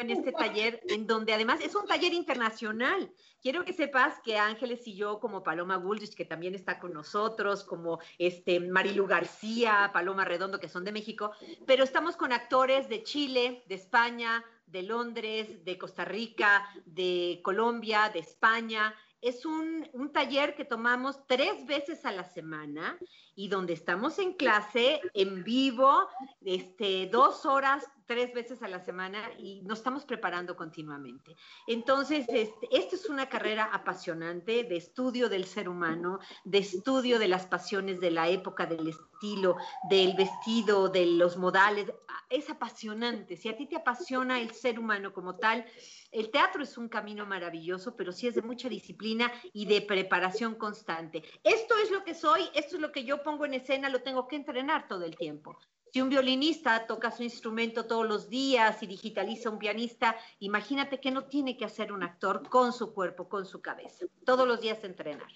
en este taller, en donde además es un taller internacional. Quiero que sepas que Ángeles y yo, como Paloma Guldrich, que también está con nosotros, como este Marilu García, Paloma Redondo, que son de México, pero estamos con actores de Chile, de España, de Londres, de Costa Rica, de Colombia, de España, es un, un, taller que tomamos tres veces a la semana y donde estamos en clase, en vivo, este, dos horas, tres veces a la semana y nos estamos preparando continuamente. Entonces, este, esta es una carrera apasionante de estudio del ser humano, de estudio de las pasiones de la época, del estilo, del vestido, de los modales. Es apasionante. Si a ti te apasiona el ser humano como tal, el teatro es un camino maravilloso, pero sí es de mucha disciplina y de preparación constante. Esto es lo que soy, esto es lo que yo pongo en escena, lo tengo que entrenar todo el tiempo. Si un violinista toca su instrumento todos los días y digitaliza un pianista, imagínate que no tiene que hacer un actor con su cuerpo, con su cabeza. Todos los días entrenar.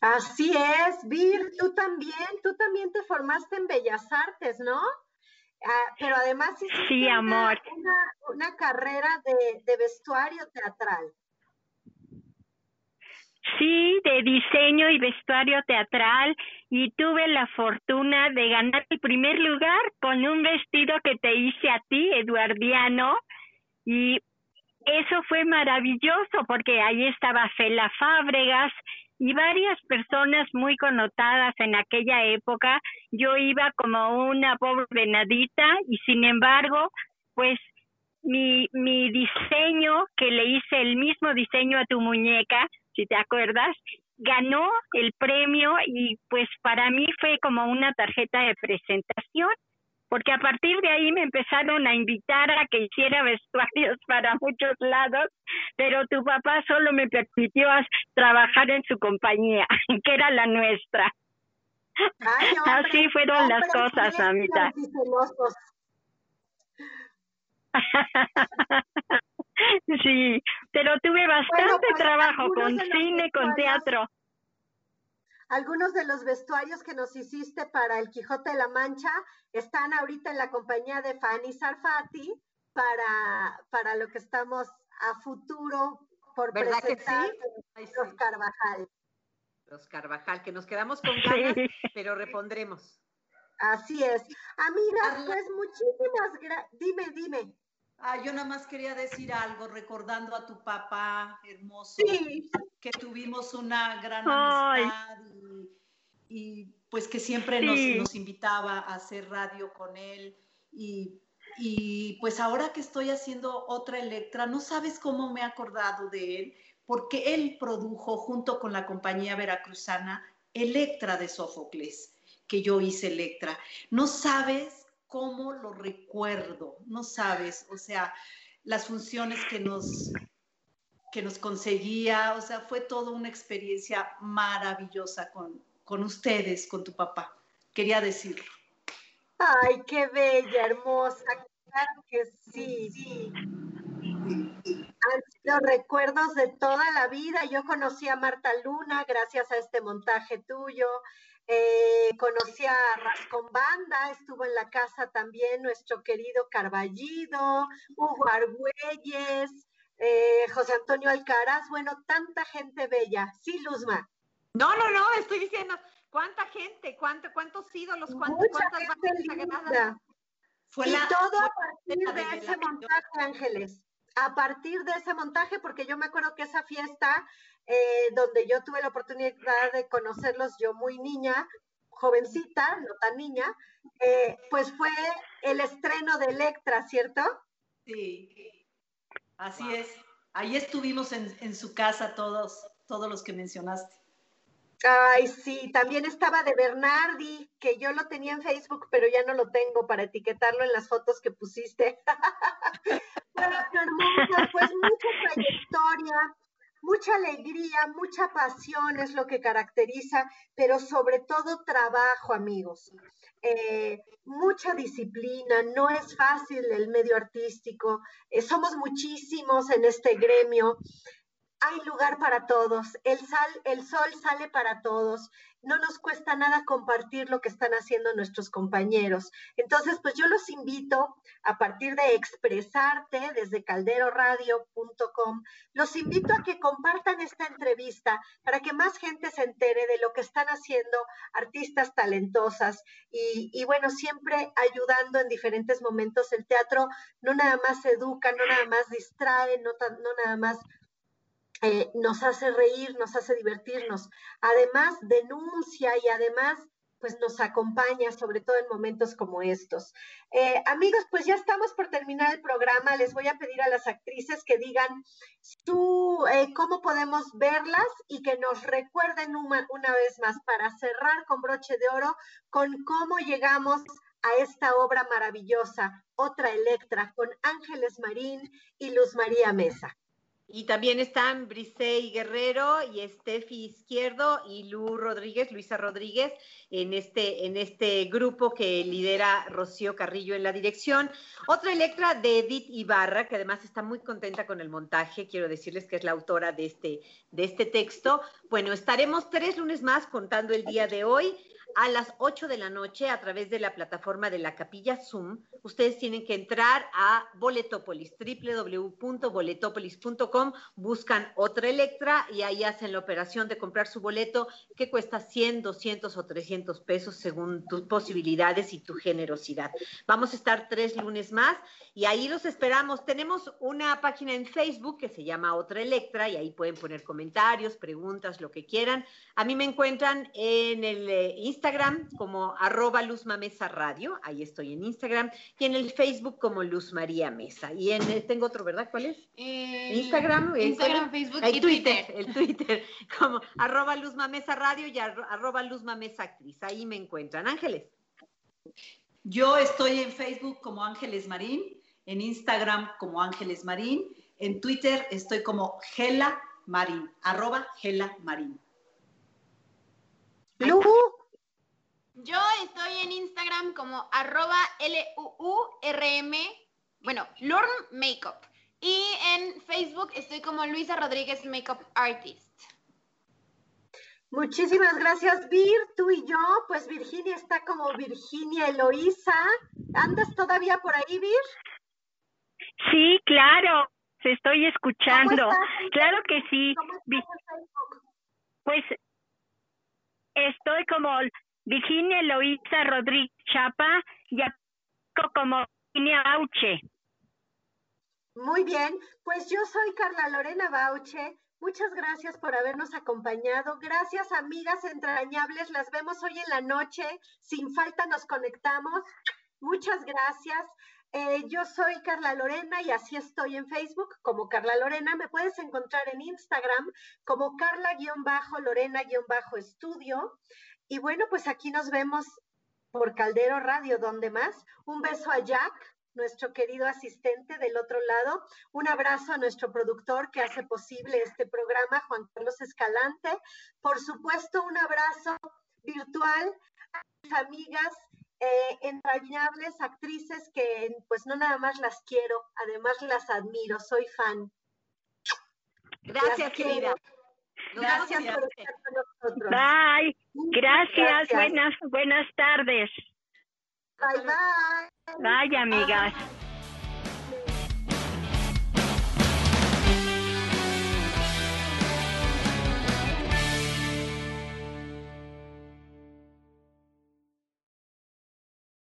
Así es, Vir, tú también, tú también te formaste en Bellas Artes, ¿no? Ah, pero además sí, amor. Una, carrera de, de vestuario teatral. Sí, de diseño y vestuario teatral y tuve la fortuna de ganar el primer lugar con un vestido que te hice a ti, Eduardiano, y eso fue maravilloso porque ahí estaba Fela Fábregas y varias personas muy connotadas en aquella época. Yo iba como una pobre venadita y sin embargo, pues mi, mi diseño, que le hice el mismo diseño a tu muñeca, si te acuerdas, ganó el premio y pues para mí fue como una tarjeta de presentación, porque a partir de ahí me empezaron a invitar a que hiciera vestuarios para muchos lados, pero tu papá solo me permitió trabajar en su compañía, que era la nuestra. Así fueron las cosas, amita. Sí, pero tuve bastante trabajo con cine, con teatro. Algunos de los vestuarios que nos hiciste para el Quijote de la Mancha están ahorita en la compañía de Fanny Sarfati para, para lo que estamos a futuro por presentar los Carvajal. Los Carvajal, que nos quedamos con ganas, pero repondremos. Así es. Amiga, pues muchísimas gracias. Dime, dime. Ah, yo nada más quería decir algo, recordando a tu papá hermoso, que tuvimos una gran amistad y, pues que siempre nos, invitaba a hacer radio con él. Y, y, pues ahora que estoy haciendo otra Electra, no sabes cómo me he acordado de él, porque él produjo junto con la compañía veracruzana Electra de Sófocles, que yo hice Electra. No sabes cómo lo recuerdo, no sabes, o sea, las funciones que nos, que nos conseguía, o sea, fue toda una experiencia maravillosa con, con ustedes, con tu papá. Quería decirlo. Ay, qué bella, hermosa, claro que sí. sí. Han sido recuerdos de toda la vida. Yo conocí a Marta Luna gracias a este montaje tuyo. Eh, conocí a Rascon Banda, estuvo en la casa también nuestro querido Carballido, Hugo Argüelles, eh, José Antonio Alcaraz, bueno, tanta gente bella. Sí, Luzma. No, no, no, estoy diciendo, ¿cuánta gente? ¿Cuánto, ¿Cuántos ídolos? ¿Cuántas bandas Fue y todo a partir de ese montaje, Ángeles. A partir de ese montaje, porque yo me acuerdo que esa fiesta eh, donde yo tuve la oportunidad de conocerlos yo muy niña, jovencita, no tan niña, eh, pues fue el estreno de Electra, ¿cierto? Sí, así es. Ahí estuvimos en, en, su casa todos, todos los que mencionaste. Ay, sí, también estaba de Bernardi, que yo lo tenía en Facebook, pero ya no lo tengo para etiquetarlo en las fotos que pusiste. bueno, pues mucha trayectoria, mucha alegría, mucha pasión es lo que caracteriza, pero sobre todo trabajo, amigos. Eh, mucha disciplina, no es fácil el medio artístico, eh, somos muchísimos en este gremio, hay lugar para todos, el, sal, el sol sale para todos, no nos cuesta nada compartir lo que están haciendo nuestros compañeros. Entonces, pues yo los invito a partir de expresarte desde calderoradio.com, los invito a que compartan esta entrevista para que más gente se entere de lo que están haciendo artistas talentosas y, bueno, siempre ayudando en diferentes momentos. El teatro no nada más educa, no nada más distrae, no nada más eh, nos hace reír, nos hace divertirnos. Además, denuncia y además, pues nos acompaña, sobre todo en momentos como estos. Eh, amigos, pues ya estamos por terminar el programa. Les voy a pedir a las actrices que digan su, eh, cómo podemos verlas y que nos recuerden una, una vez más para cerrar con broche de oro con cómo llegamos a esta obra maravillosa, Otra Electra, con Ángeles Marín y Luz María Mesa. Y también están Brisey Guerrero y Estefi Izquierdo y Lu Rodríguez, Luisa Rodríguez, en este, en este grupo que lidera Rocío Carrillo en la dirección. Otra Electra de Edith Ibarra, que además está muy contenta con el montaje, quiero decirles que es la autora de este, de este texto. Bueno, estaremos tres lunes más contando el día de hoy a las 8 de la noche a través de la plataforma de la capilla Zoom. Ustedes tienen que entrar a Boletopolis, www.boletopolis.com, buscan otra Electra y ahí hacen la operación de comprar su boleto que cuesta 100, 200 o 300 pesos según tus posibilidades y tu generosidad. Vamos a estar tres lunes más y ahí los esperamos. Tenemos una página en Facebook que se llama Otra Electra y ahí pueden poner comentarios, preguntas, lo que quieran. A mí me encuentran en el eh, Instagram como arroba Luz Mesa Radio, ahí estoy en Instagram, y en el Facebook como Luz María Mesa. Y en, eh, tengo otro, ¿verdad? ¿Cuál es? Eh, Instagram, Instagram, Facebook el y Twitter, Twitter. el Twitter, como arroba Luz Mesa Radio y arro- arroba Luz Mesa Actriz. Ahí me encuentran. Ángeles. Yo estoy en Facebook como Ángeles Marín, en Instagram como Ángeles Marín, en Twitter estoy como Gela Marín, arroba Gela Marín. Lu, Yo estoy en Instagram como arroba L-U-U-R-M, bueno, Lurm Makeup. Y en Facebook estoy como Luisa Rodríguez Makeup Artist. muchísimas gracias, Vir. Tú y yo, pues Virginia está como Virginia Eloísa. ¿Andas todavía por ahí, Vir? Sí, claro, te estoy escuchando. ¿Cómo estás? Claro que sí. ¿Cómo estás en Facebook? Pues estoy como Virginia Eloísa Rodríguez Chapa y acá como Virginia Auche. Muy bien, pues yo soy Carla Lorena Bauche. Muchas gracias por habernos acompañado. Gracias, amigas entrañables. Las vemos hoy en la noche. Sin falta nos conectamos. Muchas gracias. Eh, yo soy Carla Lorena y así estoy en Facebook como Carla Lorena. Me puedes encontrar en Instagram como Carla-Lorena-Estudio. Y bueno, pues aquí nos vemos por Caldero Radio, donde más. Un beso a Jack, nuestro querido asistente del otro lado. Un abrazo a nuestro productor que hace posible este programa, Juan Carlos Escalante. Por supuesto, un abrazo virtual a mis amigas eh, entrañables, actrices que pues no nada más las quiero, además las admiro, soy fan. Gracias, Las querida. Gracias el por estar con nosotros. Bye. Gracias. gracias. Buenas buenas tardes. Bye bye. Bye, amigas.